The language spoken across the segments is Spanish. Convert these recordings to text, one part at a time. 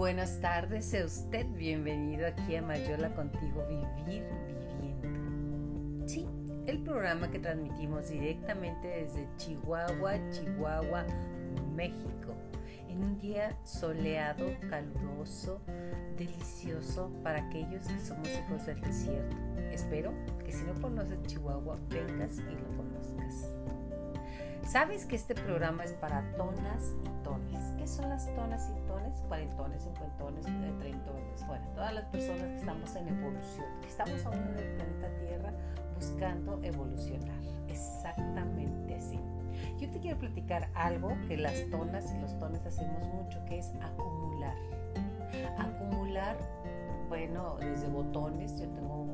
buenas tardes, sea usted bienvenido aquí a Mayola Contigo Vivir Viviendo. Sí, el programa que transmitimos directamente desde Chihuahua, Chihuahua, México, en un día soleado, caluroso, delicioso para aquellos que somos hijos del desierto. Espero que si no conoces Chihuahua, vengas y lo. Sabes que este programa es para tonas y tones. ¿Qué son las tonas y tones? Cuarentones, cincuentones, eh, treintones. Bueno, todas las personas que estamos en evolución, que estamos aún en el planeta Tierra buscando evolucionar. Exactamente así. Yo te quiero platicar algo que las tonas y los tones hacemos mucho, que es acumular. Acumular, bueno, desde botones, yo tengo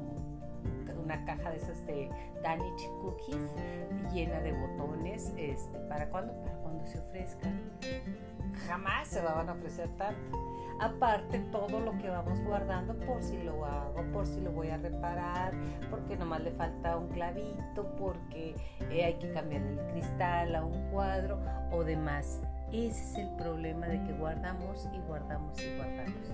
una caja de esas de Danish Cookies llena de botones. Este, ¿Para cuándo? Para cuando se ofrezcan. Jamás se van a ofrecer tanto. Aparte todo lo que vamos guardando por si lo hago, por si lo voy a reparar, porque nomás le falta un clavito, porque eh, hay que cambiar el cristal a un cuadro o demás. Ese es el problema de que guardamos y guardamos y guardamos.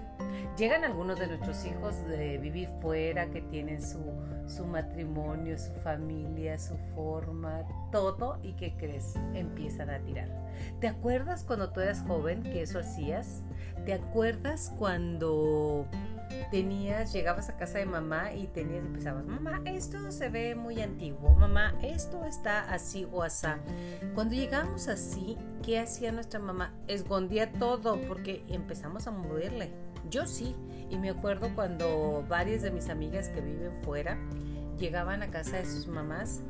Llegan algunos de nuestros hijos de vivir fuera, que tienen su, su matrimonio, su familia, su forma, todo, y que crees, empiezan a tirar. ¿Te acuerdas cuando tú eras joven que eso hacías? ¿Te acuerdas cuando tenías, llegabas a casa de mamá y tenías, empezabas, mamá, esto se ve muy antiguo, mamá, esto está así o asá. Cuando llegamos así, ¿qué hacía nuestra mamá? Escondía todo porque empezamos a moverle. Yo sí, y me acuerdo cuando varias de mis amigas que viven fuera llegaban a casa de sus mamás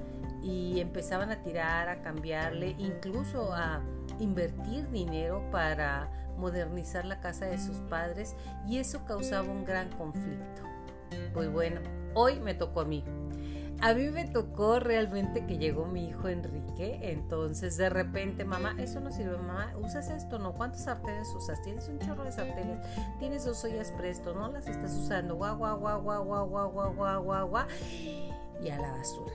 y empezaban a tirar, a cambiarle, incluso a invertir dinero para modernizar la casa de sus padres y eso causaba un gran conflicto. Pues bueno, hoy me tocó a mí. A mí me tocó realmente que llegó mi hijo Enrique, entonces de repente, mamá, eso no sirve, mamá, ¿usas esto? No, ¿cuántos sartenes usas? Tienes un chorro de sartenes, tienes dos ollas presto, no las estás usando, guau, guau, guau, guau, guau, guau, guau, guau, guau, guau, y a la basura.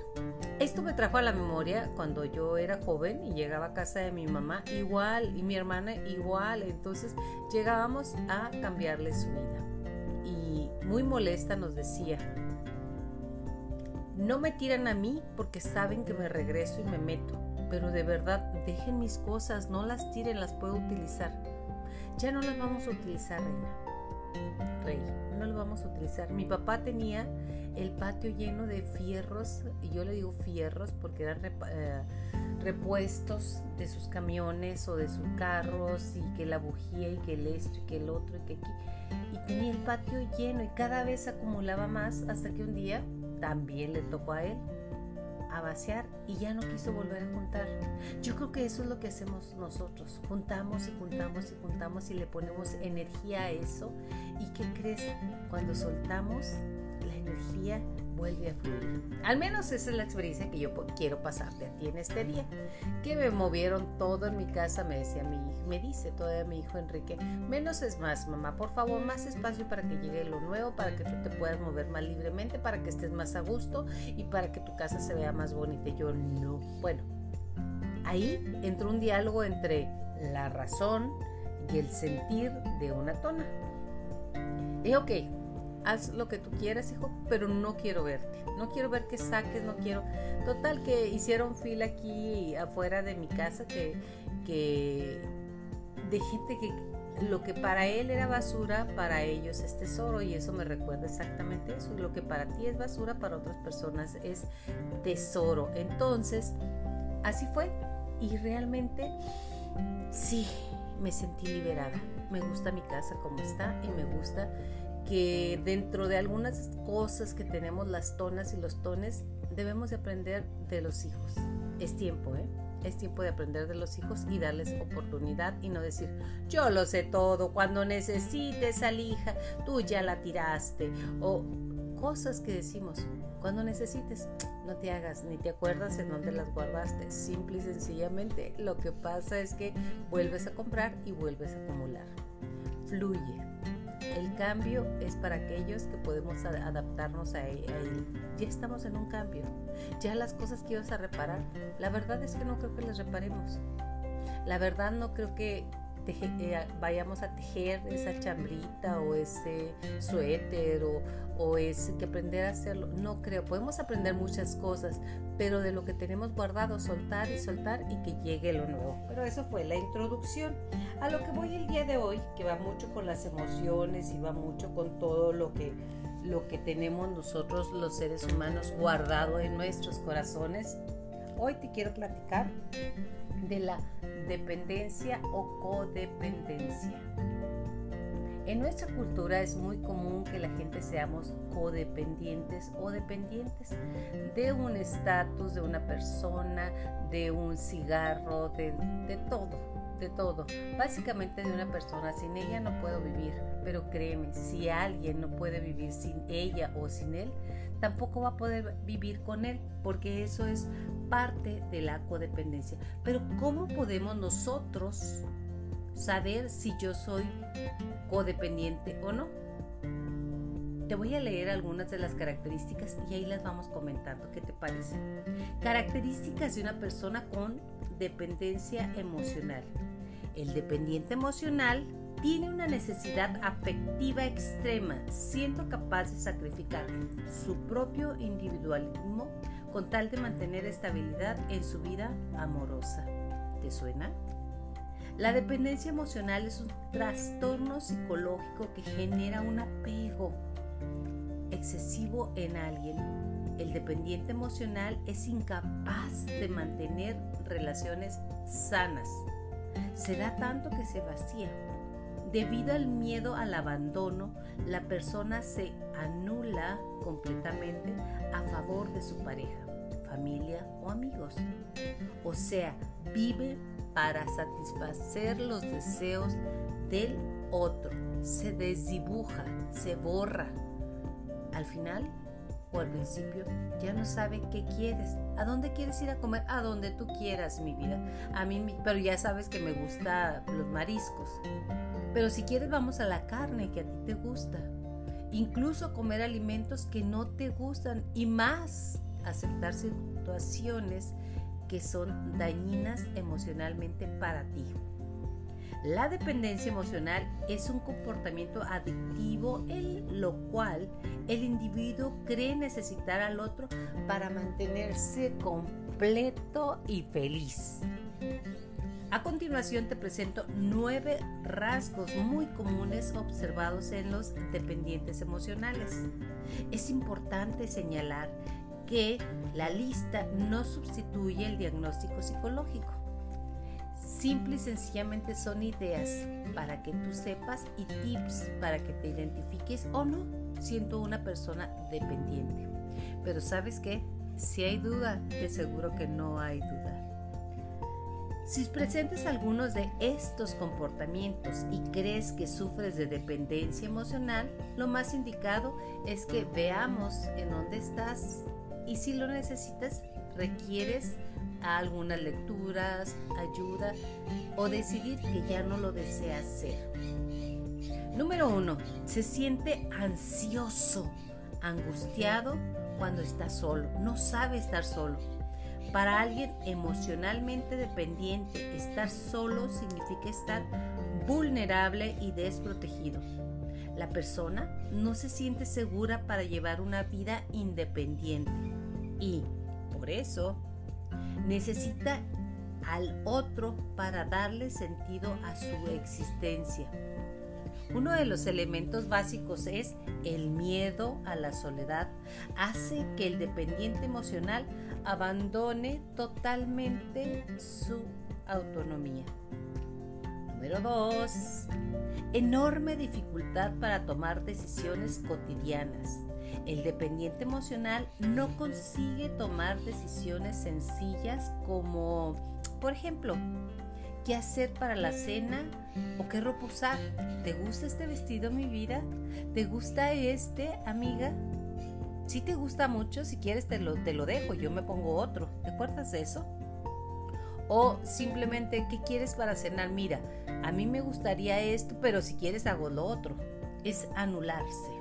Esto me trajo a la memoria cuando yo era joven y llegaba a casa de mi mamá igual y mi hermana igual. Entonces llegábamos a cambiarle su vida. Y muy molesta nos decía, no me tiran a mí porque saben que me regreso y me meto, pero de verdad dejen mis cosas, no las tiren, las puedo utilizar. Ya no las vamos a utilizar, reina. Rey, no las vamos a utilizar. Mi papá tenía el patio lleno de fierros, y yo le digo fierros porque eran eh, repuestos de sus camiones o de sus carros, y que la bujía, y que el esto, y que el otro, y que aquí. Y tenía el patio lleno y cada vez acumulaba más hasta que un día también le tocó a él a vaciar y ya no quiso volver a juntar. Yo creo que eso es lo que hacemos nosotros. Juntamos y juntamos y juntamos y le ponemos energía a eso. ¿Y qué crees? Cuando soltamos, energía vuelve a fluir. Al menos esa es la experiencia que yo quiero pasarte a ti en este día. Que me movieron todo en mi casa, me decía mi me dice todavía mi hijo Enrique, menos es más, mamá, por favor, más espacio para que llegue lo nuevo, para que tú te puedas mover más libremente, para que estés más a gusto y para que tu casa se vea más bonita. yo no. Bueno, ahí entró un diálogo entre la razón y el sentir de una tona. Y ok, haz lo que tú quieras, hijo, pero no quiero verte. No quiero ver que saques, no quiero. Total, que hicieron fila aquí afuera de mi casa, que, que de gente que lo que para él era basura, para ellos es tesoro y eso me recuerda exactamente eso. Lo que para ti es basura, para otras personas es tesoro. Entonces, así fue y realmente sí, me sentí liberada. Me gusta mi casa como está y me gusta que dentro de algunas cosas que tenemos las tonas y los tones, debemos de aprender de los hijos. Es tiempo, ¿eh? Es tiempo de aprender de los hijos y darles oportunidad y no decir, yo lo sé todo, cuando necesites a hija, tú ya la tiraste. O cosas que decimos, cuando necesites, no te hagas ni te acuerdas en dónde las guardaste. Simple y sencillamente lo que pasa es que vuelves a comprar y vuelves a acumular. Fluye el cambio es para aquellos que podemos adaptarnos a él. Ya estamos en un cambio. Ya las cosas que ibas a reparar, la verdad es que no creo que las reparemos. La verdad no creo que eh, vayamos a tejer esa chambrita o ese suéter o, o es que aprender a hacerlo. No creo, podemos aprender muchas cosas, pero de lo que tenemos guardado, soltar y soltar y que llegue lo nuevo. Pero eso fue la introducción. A lo que voy el día de hoy, que va mucho con las emociones y va mucho con todo lo que lo que tenemos nosotros los seres humanos guardado en nuestros corazones. Hoy te quiero platicar de la dependencia o codependencia. En nuestra cultura es muy común que la gente seamos codependientes o dependientes de un estatus, de una persona, de un cigarro, de, de todo, de todo. Básicamente de una persona. Sin ella no puedo vivir. Pero créeme, si alguien no puede vivir sin ella o sin él, tampoco va a poder vivir con él, porque eso es parte de la codependencia. Pero ¿cómo podemos nosotros saber si yo soy codependiente o no? Te voy a leer algunas de las características y ahí las vamos comentando. ¿Qué te parece? Características de una persona con dependencia emocional. El dependiente emocional tiene una necesidad afectiva extrema, siendo capaz de sacrificar su propio individualismo con tal de mantener estabilidad en su vida amorosa. ¿Te suena? La dependencia emocional es un trastorno psicológico que genera un apego excesivo en alguien. El dependiente emocional es incapaz de mantener relaciones sanas. Se da tanto que se vacía Debido al miedo al abandono, la persona se anula completamente a favor de su pareja, familia o amigos. O sea, vive para satisfacer los deseos del otro. Se desdibuja, se borra. Al final o al principio ya no sabe qué quieres. ¿A dónde quieres ir a comer? A donde tú quieras, mi vida. A mí, pero ya sabes que me gustan los mariscos. Pero si quieres vamos a la carne que a ti te gusta. Incluso comer alimentos que no te gustan y más aceptar situaciones que son dañinas emocionalmente para ti. La dependencia emocional es un comportamiento adictivo en lo cual el individuo cree necesitar al otro para mantenerse completo y feliz. A continuación te presento nueve rasgos muy comunes observados en los dependientes emocionales. Es importante señalar que la lista no sustituye el diagnóstico psicológico. Simple y sencillamente son ideas para que tú sepas y tips para que te identifiques o no siendo una persona dependiente. Pero sabes qué? Si hay duda, de seguro que no hay duda. Si presentes algunos de estos comportamientos y crees que sufres de dependencia emocional, lo más indicado es que veamos en dónde estás y si lo necesitas, requieres algunas lecturas, ayuda o decidir que ya no lo deseas ser. Número uno, se siente ansioso, angustiado cuando está solo, no sabe estar solo para alguien emocionalmente dependiente, estar solo significa estar vulnerable y desprotegido. La persona no se siente segura para llevar una vida independiente y, eso, necesita al otro para darle sentido a su existencia. Uno de los elementos básicos es el miedo a la soledad. Hace que el dependiente emocional abandone totalmente su autonomía. Número 2. Enorme dificultad para tomar decisiones cotidianas. El dependiente emocional no consigue tomar decisiones sencillas como, por ejemplo, qué hacer para la cena o qué ropa usar. ¿Te gusta este vestido, mi vida? ¿Te gusta este, amiga? Si te gusta mucho, si quieres te lo, te lo dejo, yo me pongo otro. ¿Te acuerdas de eso? O simplemente, ¿qué quieres para cenar? Mira, a mí me gustaría esto, pero si quieres hago lo otro. Es anularse.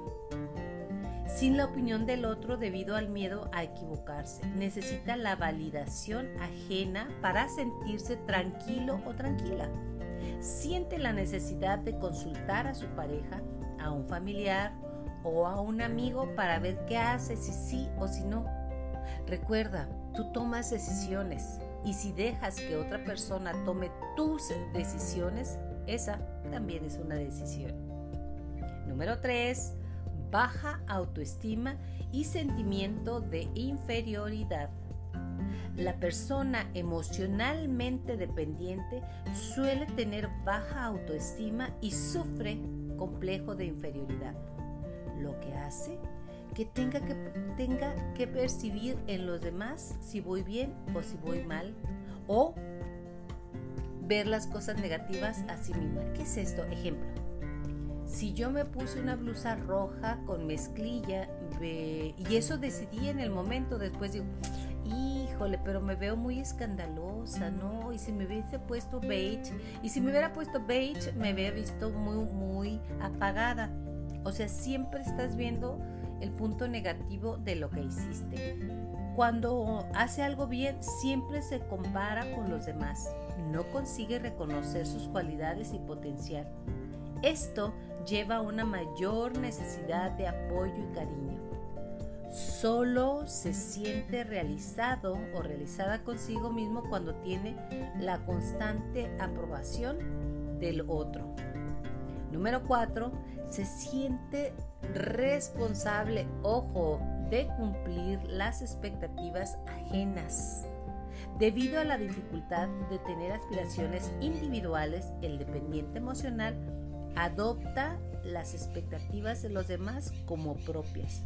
Sin la opinión del otro debido al miedo a equivocarse. Necesita la validación ajena para sentirse tranquilo o tranquila. siente la necesidad de consultar a su pareja, a un familiar o a un amigo para ver qué hace, si sí o si no. Recuerda, tú tomas decisiones y si dejas que otra persona tome tus decisiones, esa también es una decisión. Número 3. Baja autoestima y sentimiento de inferioridad. La persona emocionalmente dependiente suele tener baja autoestima y sufre complejo de inferioridad, lo que hace que tenga que, tenga que percibir en los demás si voy bien o si voy mal, o ver las cosas negativas a sí misma. ¿Qué es esto? Ejemplo. Si yo me puse una blusa roja con mezclilla y eso decidí en el momento, después digo, híjole, pero me veo muy escandalosa, ¿no? Y si me hubiese puesto beige, y si me hubiera puesto beige, me hubiera visto muy, muy apagada. O sea, siempre estás viendo el punto negativo de lo que hiciste. Cuando hace algo bien, siempre se compara con los demás. No consigue reconocer sus cualidades y potencial. Esto lleva a una mayor necesidad de apoyo y cariño. Solo se siente realizado o realizada consigo mismo cuando tiene la constante aprobación del otro. Número 4. Se siente responsable, ojo, de cumplir las expectativas ajenas. Debido a la dificultad de tener aspiraciones individuales, el dependiente emocional adopta las expectativas de los demás como propias,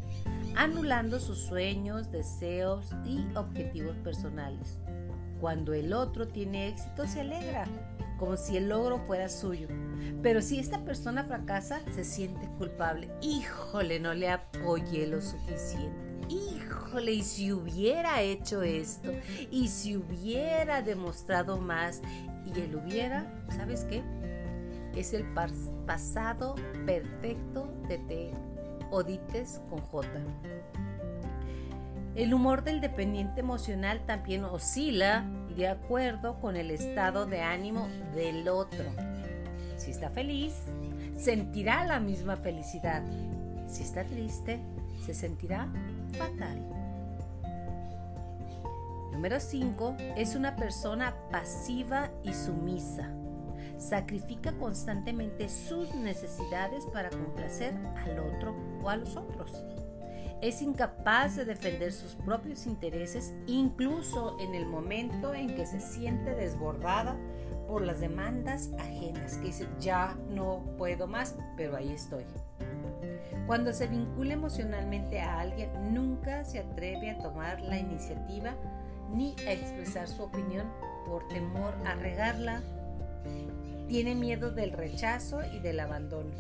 anulando sus sueños, deseos y objetivos personales. Cuando el otro tiene éxito se alegra, como si el logro fuera suyo. Pero si esta persona fracasa, se siente culpable. Híjole, no le apoyé lo suficiente. Híjole, y si hubiera hecho esto, y si hubiera demostrado más, y él hubiera, ¿sabes qué? Es el pasado perfecto de T Odites con J. El humor del dependiente emocional también oscila de acuerdo con el estado de ánimo del otro. Si está feliz, sentirá la misma felicidad. Si está triste, se sentirá fatal. Número 5. Es una persona pasiva y sumisa. Sacrifica constantemente sus necesidades para complacer al otro o a los otros es incapaz de defender sus propios intereses incluso en el momento en que se siente desbordada por las demandas ajenas, que ya no puedo más, pero ahí estoy. Cuando se vincula emocionalmente a alguien, nunca se atreve a tomar la iniciativa ni a expresar su opinión por temor a regarla. Tiene miedo del rechazo y del abandono.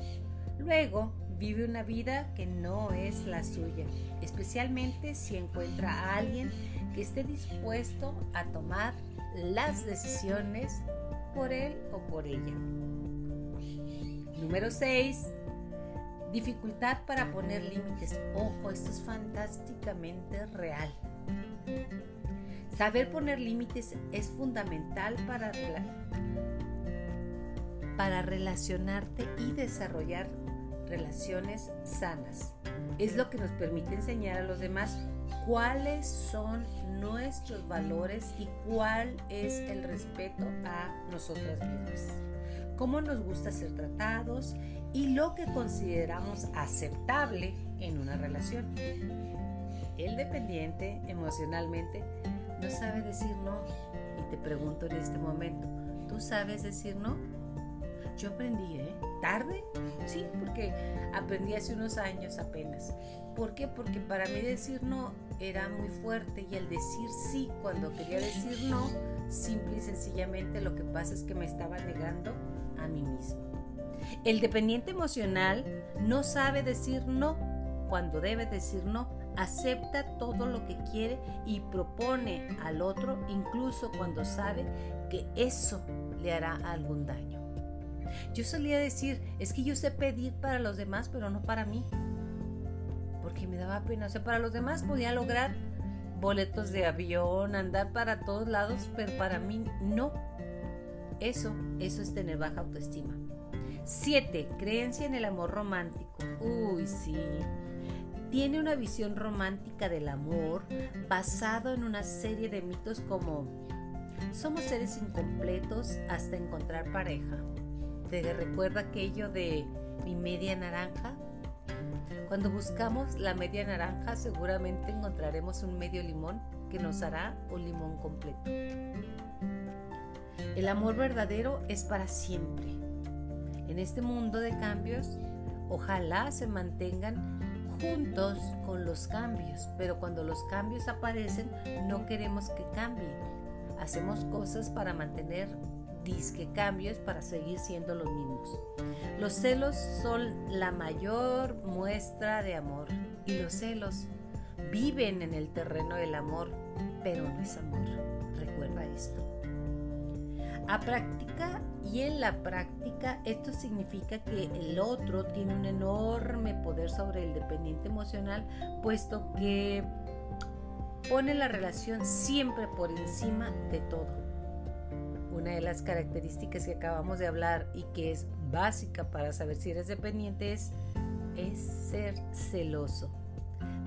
Luego, vive una vida que no es la suya, especialmente si encuentra a alguien que esté dispuesto a tomar las decisiones por él o por ella. Número 6. Dificultad para poner límites. Ojo, esto es fantásticamente real. Saber poner límites es fundamental para, para relacionarte y desarrollar relaciones sanas. Es lo que nos permite enseñar a los demás cuáles son nuestros valores y cuál es el respeto a nosotras mismas. Cómo nos gusta ser tratados y lo que consideramos aceptable en una relación. El dependiente emocionalmente no sabe decir no. Y te pregunto en este momento, ¿tú sabes decir no? Yo aprendí, ¿eh? ¿Tarde? Sí, porque aprendí hace unos años apenas. ¿Por qué? Porque para mí decir no era muy fuerte y el decir sí cuando quería decir no, simple y sencillamente lo que pasa es que me estaba negando a mí mismo. El dependiente emocional no sabe decir no cuando debe decir no. Acepta todo lo que quiere y propone al otro incluso cuando sabe que eso le hará algún daño. Yo solía decir, es que yo sé pedir para los demás, pero no para mí. Porque me daba pena. O sea, para los demás podía lograr boletos de avión, andar para todos lados, pero para mí no. Eso, eso es tener baja autoestima. 7. Creencia en el amor romántico. Uy, sí. Tiene una visión romántica del amor basado en una serie de mitos como somos seres incompletos hasta encontrar pareja. ¿Te recuerda aquello de mi media naranja? Cuando buscamos la media naranja seguramente encontraremos un medio limón que nos hará un limón completo. El amor verdadero es para siempre. En este mundo de cambios, ojalá se mantengan juntos con los cambios, pero cuando los cambios aparecen no queremos que cambien. Hacemos cosas para mantener disque cambios para seguir siendo los mismos. Los celos son la mayor muestra de amor y los celos viven en el terreno del amor, pero no es amor. Recuerda esto. A práctica y en la práctica esto significa que el otro tiene un enorme poder sobre el dependiente emocional, puesto que pone la relación siempre por encima de todo. Una de las características que acabamos de hablar y que es básica para saber si eres dependiente es, ser celoso.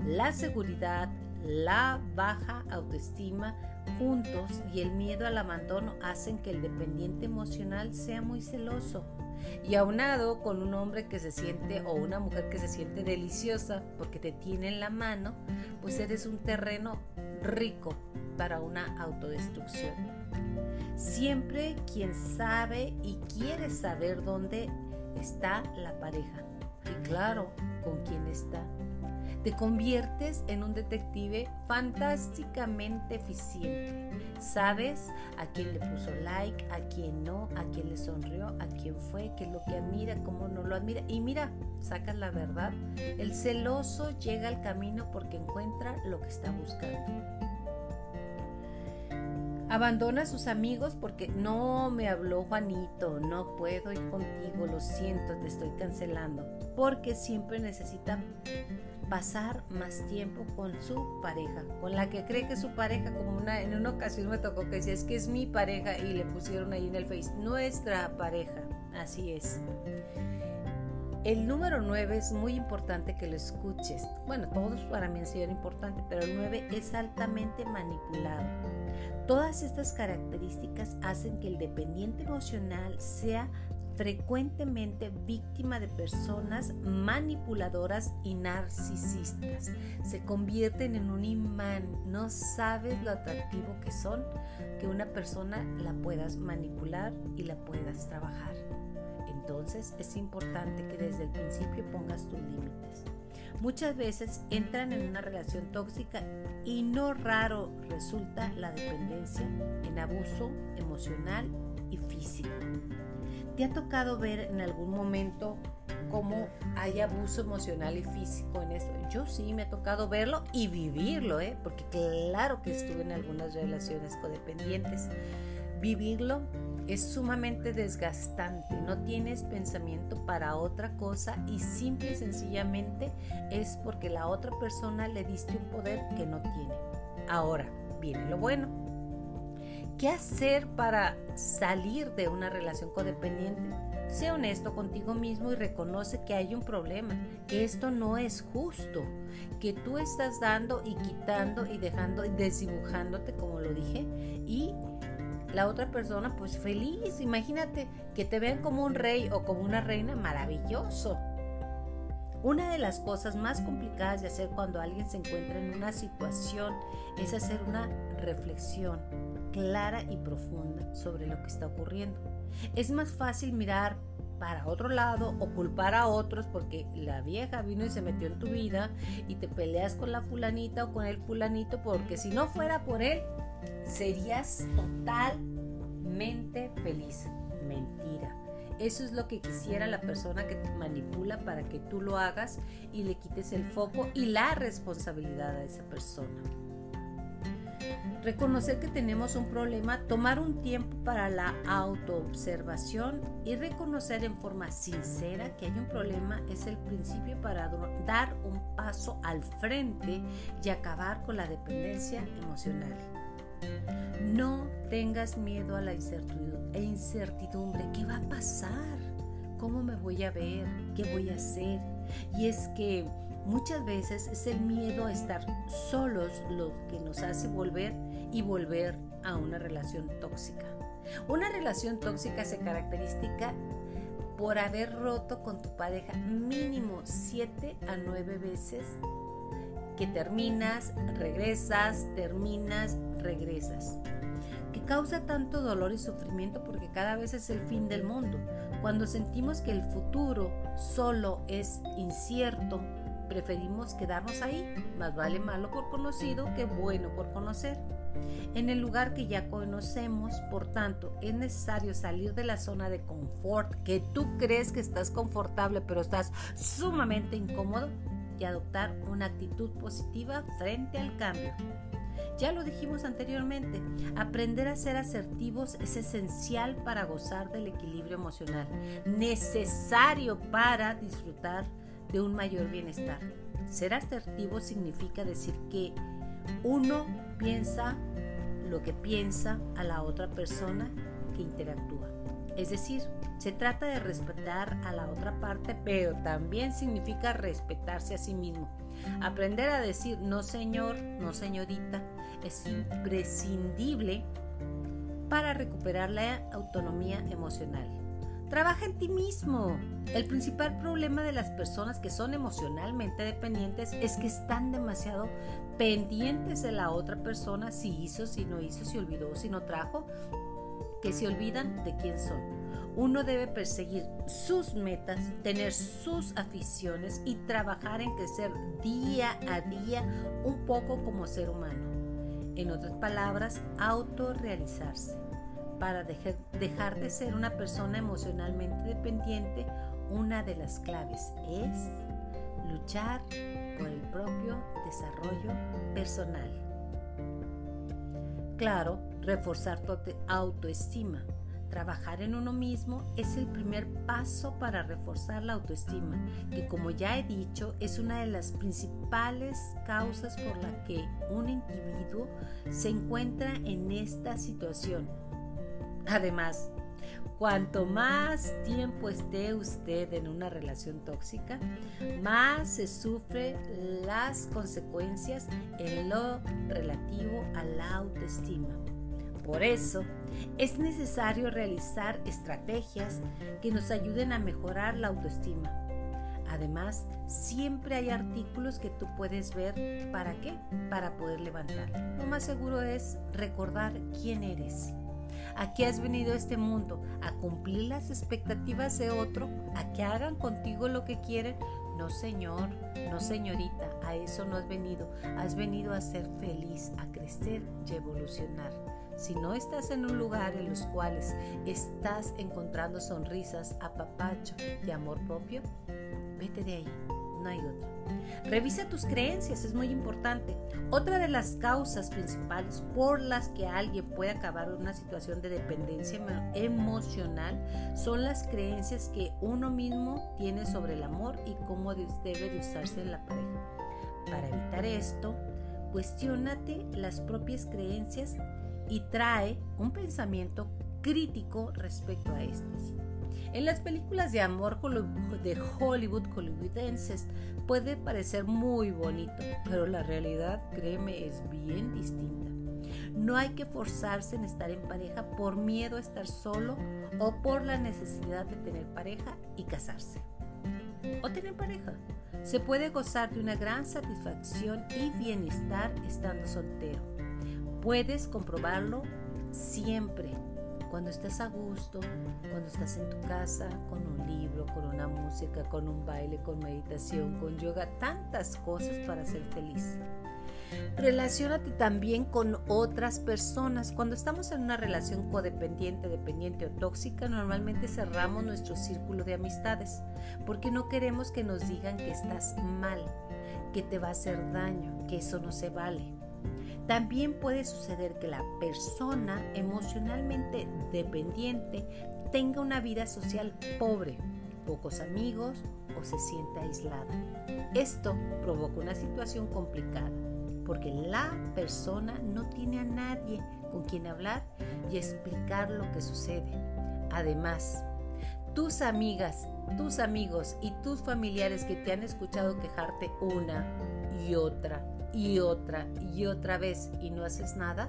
La seguridad, la baja autoestima juntos y el miedo al abandono hacen que el dependiente emocional sea muy celoso. Y aunado con un hombre que se siente o una mujer que se siente deliciosa porque te tiene en la mano, pues eres un terreno rico para una autodestrucción. Siempre quien sabe y quiere saber dónde está la pareja. Y claro, con quién está te conviertes en un detective fantásticamente eficiente. Sabes a quién le puso like, a quién no, a quién le sonrió, a quién fue, qué es lo que admira, cómo no lo admira. Y mira, sacas la verdad. El celoso llega al camino porque encuentra lo que está buscando. Abandona a sus amigos porque no me habló Juanito, no puedo ir contigo, lo siento, te estoy cancelando. Porque siempre necesita pasar más tiempo con su pareja, con la que cree que su pareja, como una, en una ocasión me tocó que decía, es que es mi pareja y le pusieron ahí en el face, nuestra pareja, así es. El número 9 es muy importante que lo escuches. Bueno, todos para mí han sido importantes, pero el 9 es altamente manipulado. Todas estas características hacen que el dependiente emocional sea frecuentemente víctima de personas manipuladoras y narcisistas. Se convierten en un imán. No sabes lo atractivo que son que una persona la puedas manipular y la puedas trabajar. Entonces es importante que desde el principio pongas tus límites. Muchas veces entran en una relación tóxica y no raro resulta la dependencia en abuso emocional y físico. ¿Te ha tocado ver en algún momento cómo hay abuso emocional y físico en esto? Yo sí me ha tocado verlo y vivirlo, ¿eh? porque claro que estuve en algunas relaciones codependientes. Vivirlo es sumamente desgastante, no tienes pensamiento para otra cosa y simple y sencillamente es porque la otra persona le diste un poder que no tiene. Ahora, viene lo bueno ¿Qué hacer para salir de una relación codependiente? Sé honesto contigo mismo y reconoce que hay un problema, que esto no es justo, que tú estás dando y quitando y dejando y desdibujándote, como lo dije, y la otra persona pues feliz, imagínate que te vean como un rey o como una reina, maravilloso. Una de las cosas más complicadas de hacer cuando alguien se encuentra en una situación es hacer una reflexión clara y profunda sobre lo que está ocurriendo. Es más fácil mirar para otro lado o culpar a otros porque la vieja vino y se metió en tu vida y te peleas con la fulanita o con el fulanito porque si no fuera por él serías totalmente feliz. Mentira. Eso es lo que quisiera la persona que te manipula para que tú lo hagas y le quites el foco y la responsabilidad a esa persona. Reconocer que tenemos un problema, tomar un tiempo para la autoobservación y reconocer en forma sincera que hay un problema es el principio para dar un paso al frente y acabar con la dependencia emocional. No tengas miedo a la incertidumbre. ¿Qué va a pasar? ¿Cómo me voy a ver? ¿Qué voy a hacer? Y es que muchas veces es el miedo a estar solos lo que nos hace volver y volver a una relación tóxica. Una relación tóxica se caracteriza por haber roto con tu pareja mínimo 7 a 9 veces que terminas, regresas, terminas, regresas. Que causa tanto dolor y sufrimiento porque cada vez es el fin del mundo. Cuando sentimos que el futuro solo es incierto, preferimos quedarnos ahí. Más vale malo por conocido que bueno por conocer. En el lugar que ya conocemos, por tanto, es necesario salir de la zona de confort, que tú crees que estás confortable pero estás sumamente incómodo, y adoptar una actitud positiva frente al cambio. Ya lo dijimos anteriormente, aprender a ser asertivos es esencial para gozar del equilibrio emocional, necesario para disfrutar de un mayor bienestar. Ser asertivo significa decir que uno piensa lo que piensa a la otra persona que interactúa. Es decir, se trata de respetar a la otra parte, pero también significa respetarse a sí mismo. Aprender a decir no señor, no señorita es imprescindible para recuperar la autonomía emocional. Trabaja en ti mismo. El principal problema de las personas que son emocionalmente dependientes es que están demasiado pendientes de la otra persona, si hizo, si no hizo, si olvidó, si no trajo, que se olvidan de quién son. Uno debe perseguir sus metas, tener sus aficiones y trabajar en crecer día a día un poco como ser humano. En otras palabras, autorrealizarse para dejar de ser una persona emocionalmente dependiente, una de las claves es luchar por el propio desarrollo personal. Claro, reforzar tu autoestima. Trabajar en uno mismo es el primer paso para reforzar la autoestima, que como ya he dicho es una de las principales causas por la que un individuo se encuentra en esta situación Además, cuanto más tiempo esté usted en una relación tóxica, más se sufre las consecuencias en lo relativo a la autoestima. Por eso, es necesario realizar estrategias que nos ayuden a mejorar la autoestima. Además, siempre hay artículos que tú puedes ver para qué, para poder levantar. Lo más seguro es recordar quién eres ¿A qué has venido a este mundo? ¿A cumplir las expectativas de otro? ¿A que hagan contigo lo que quieren? No, señor, no, señorita, a eso no has venido. Has venido a ser feliz, a crecer y evolucionar. Si no estás en un lugar en los cuales estás encontrando sonrisas, apapacho y amor propio, vete de ahí no hay otra. Revisa tus creencias, es muy importante. Otra de las causas principales por las que alguien puede acabar en una situación de dependencia emocional son las creencias que uno mismo tiene sobre el amor y cómo debe de usarse en la pareja. Para evitar esto, cuestionate las propias creencias y trae un pensamiento crítico respecto a estas. En las películas de amor de Hollywood hollywoodenses puede parecer muy bonito, pero la realidad, créeme, es bien distinta. No hay que forzarse en estar en pareja por miedo a estar solo o por la necesidad de tener pareja y casarse. O tener pareja. Se puede gozar de una gran satisfacción y bienestar estando soltero. Puedes comprobarlo siempre cuando estás a gusto, cuando estás en tu casa, con un libro, con una música, con un baile, con meditación, con yoga, tantas cosas para ser feliz. Relaciónate también con otras personas. Cuando estamos en una relación codependiente, dependiente o tóxica, normalmente cerramos nuestro círculo de amistades porque no queremos que nos digan que estás mal, que te va a hacer daño, que eso no se vale. También puede suceder que la persona emocionalmente dependiente tenga una vida social pobre, pocos amigos o se sienta aislada. Esto provoca una situación complicada. porque la persona no tiene a nadie con quien hablar y explicar lo que sucede. Además, tus amigas, tus amigos y tus familiares que te han escuchado quejarte una y otra y otra y otra vez y no haces nada,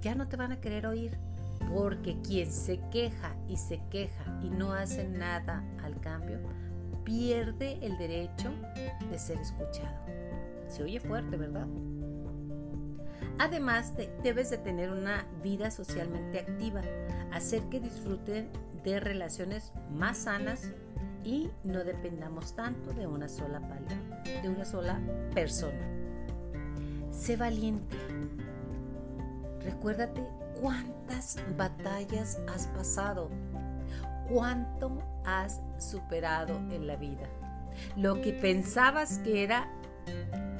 ya no te van a querer oír. Porque quien se queja y se queja y no hace nada al cambio, pierde el derecho de ser escuchado. Se oye fuerte, ¿verdad? Además, debes de tener una vida socialmente activa, hacer que disfruten de relaciones más sanas y no dependamos tanto de una sola de una sola persona. Sé valiente. Recuérdate cuántas batallas has pasado, cuánto has superado en la vida. Lo que pensabas que era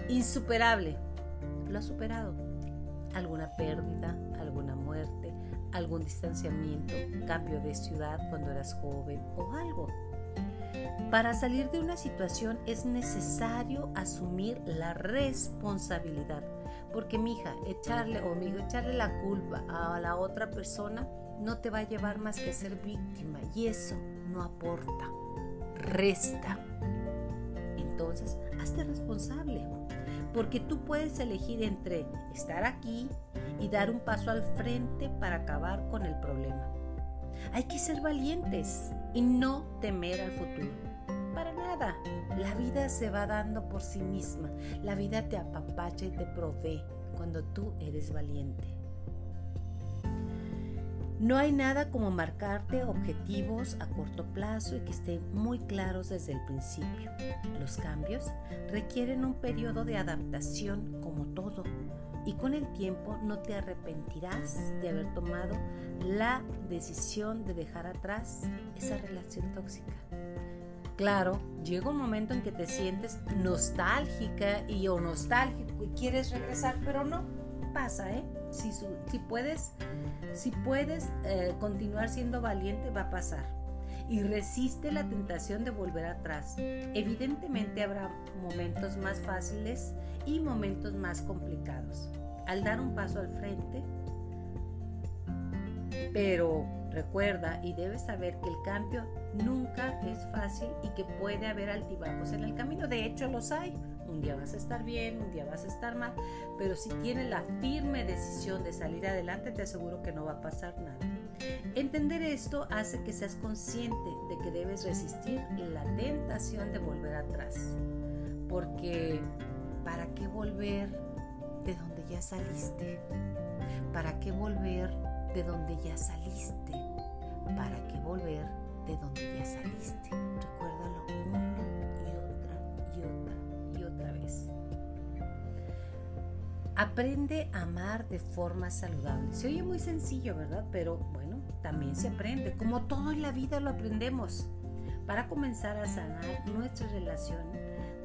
insuperable, lo has superado. Alguna pérdida, alguna muerte, algún distanciamiento, cambio de ciudad cuando eras joven o algo. Para salir de una situación es necesario asumir la responsabilidad porque mi hija, echarle o amigo, echarle la culpa a la otra persona no te va a llevar más que a ser víctima y eso no aporta, resta. Entonces, hazte responsable, porque tú puedes elegir entre estar aquí y dar un paso al frente para acabar con el problema. Hay que ser valientes y no temer al futuro. Para nada. La vida se va dando por sí misma. La vida te apapacha y te provee cuando tú eres valiente. No hay nada como marcarte objetivos a corto plazo y que estén muy claros desde el principio. Los cambios requieren un periodo de adaptación como todo y con el tiempo no te arrepentirás de haber tomado la decisión de dejar atrás esa relación tóxica. Claro, llega un momento en que te sientes nostálgica y o nostálgico y quieres regresar, pero no pasa, ¿eh? Si, puedes, si puedes eh, continuar siendo valiente, va a pasar. Y resiste la tentación de volver atrás. Evidentemente habrá momentos más fáciles y momentos más complicados. Al dar un paso al frente, pero recuerda y debes saber que el cambio nunca es fácil y que puede haber altibajos en el camino. De hecho, los hay. Un día vas a estar bien, un día vas a estar mal, pero si tienes la firme decisión de salir adelante, te aseguro que no va a pasar nada. Entender esto hace que seas consciente de que debes resistir la tentación de volver atrás. Porque, ¿para qué volver de donde ya saliste? ¿Para qué volver de donde ya saliste? ¿Para qué volver de donde ya saliste. Aprende a amar de forma saludable. Se oye muy sencillo, ¿verdad? Pero bueno, también se aprende. Como todo en la vida lo aprendemos. Para comenzar a sanar nuestra relación,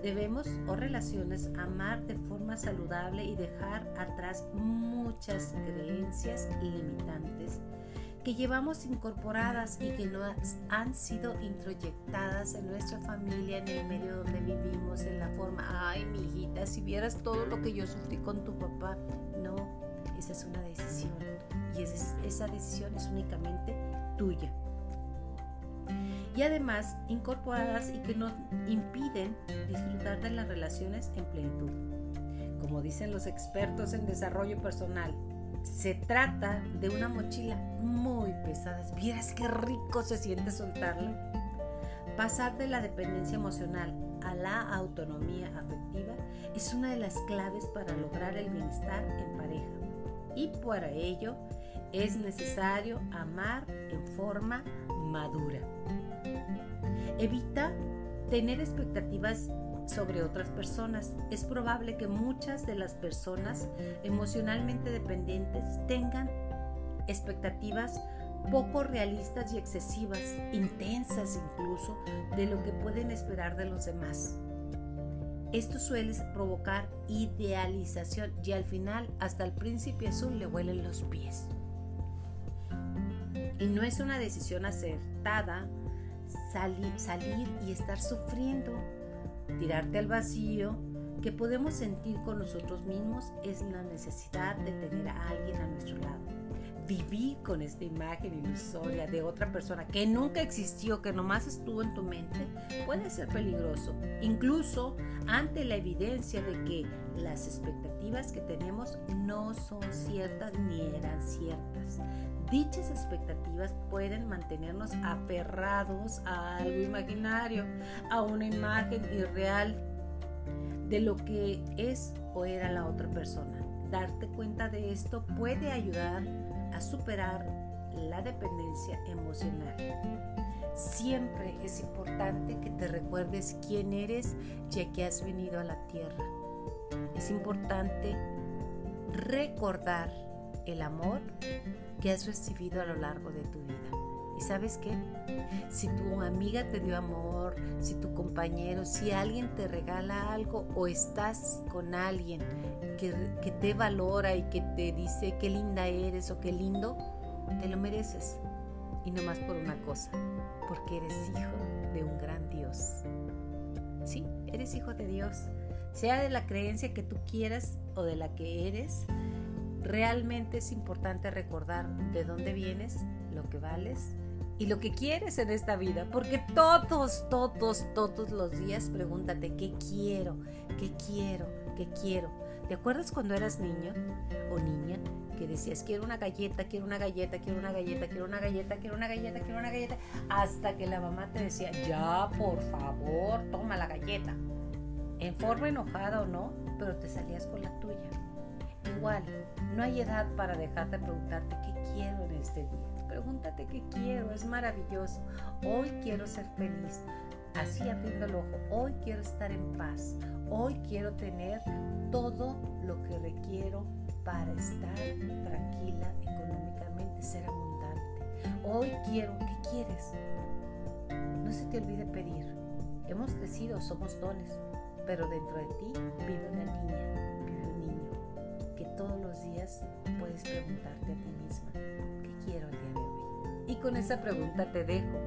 debemos o relaciones amar de forma saludable y dejar atrás muchas creencias limitantes que llevamos incorporadas y que no han sido introyectadas en nuestra familia, en el medio donde vivimos, en la forma, ay, mi si vieras todo lo que yo sufrí con tu papá. No, esa es una decisión y esa decisión es únicamente tuya. Y además incorporadas y que nos impiden disfrutar de las relaciones en plenitud. Como dicen los expertos en desarrollo personal, se trata de una mochila muy pesada. Vieras qué rico se siente soltarla. Pasar de la dependencia emocional a la autonomía afectiva es una de las claves para lograr el bienestar en pareja. Y para ello es necesario amar en forma madura. Evita tener expectativas sobre otras personas. Es probable que muchas de las personas emocionalmente dependientes tengan expectativas poco realistas y excesivas, intensas incluso, de lo que pueden esperar de los demás. Esto suele provocar idealización y al final hasta el príncipe azul le huelen los pies. Y no es una decisión acertada salir, salir y estar sufriendo tirarte al vacío que podemos sentir con nosotros mismos es la necesidad de tener a alguien a nuestro lado vivir con esta imagen ilusoria de otra persona que nunca existió, que nomás estuvo en tu mente, puede ser peligroso, incluso ante la evidencia de que las expectativas que tenemos no son ciertas ni eran ciertas. Dichas expectativas pueden mantenernos aferrados a algo imaginario, a una imagen irreal de lo que es o era la otra persona. Darte cuenta de esto puede ayudar a superar la dependencia emocional. Siempre es importante que te recuerdes quién eres ya que has venido a la tierra. Es importante recordar el amor que has recibido a lo largo de tu vida. ¿Y sabes qué? Si tu amiga te dio amor, si tu compañero, si alguien te regala algo o estás con alguien que, te valora y que te dice qué linda eres o qué lindo, te lo mereces. Y no más por una cosa, porque eres hijo de un gran Dios. Sí, eres hijo de Dios. Sea de la creencia que tú quieras o de la que eres, realmente es importante recordar de dónde vienes, lo que vales y lo que quieres en esta vida, porque todos, todos, todos los días pregúntate, ¿qué quiero? ¿Qué quiero? ¿Qué quiero? ¿Te acuerdas cuando eras niño o niña que decías, quiero una galleta, quiero una galleta, quiero una galleta, quiero una galleta, quiero una galleta, quiero una galleta, hasta que la mamá te decía, ya, por favor, toma la galleta? En forma enojada o no, pero te salías con la tuya. Igual, no hay edad para dejar de preguntarte qué quiero en este día. Pregúntate qué quiero, es maravilloso. Hoy quiero ser feliz. Así abriendo el ojo, hoy quiero estar en paz. Hoy quiero tener todo lo que requiero para estar tranquila económicamente, ser abundante. Hoy quiero, ¿qué quieres? No se te olvide pedir. Hemos crecido, somos dones, pero dentro de ti vive una niña, todos los días puedes preguntarte a ti misma, ¿qué quiero el día de hoy? Y con esa pregunta te dejo.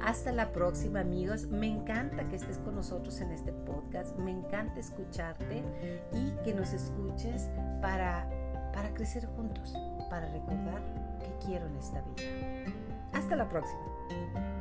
Hasta la próxima amigos. Me encanta que estés con nosotros en este podcast. Me encanta escucharte y que nos escuches para, para crecer juntos, para recordar que quiero en esta vida. Hasta la próxima.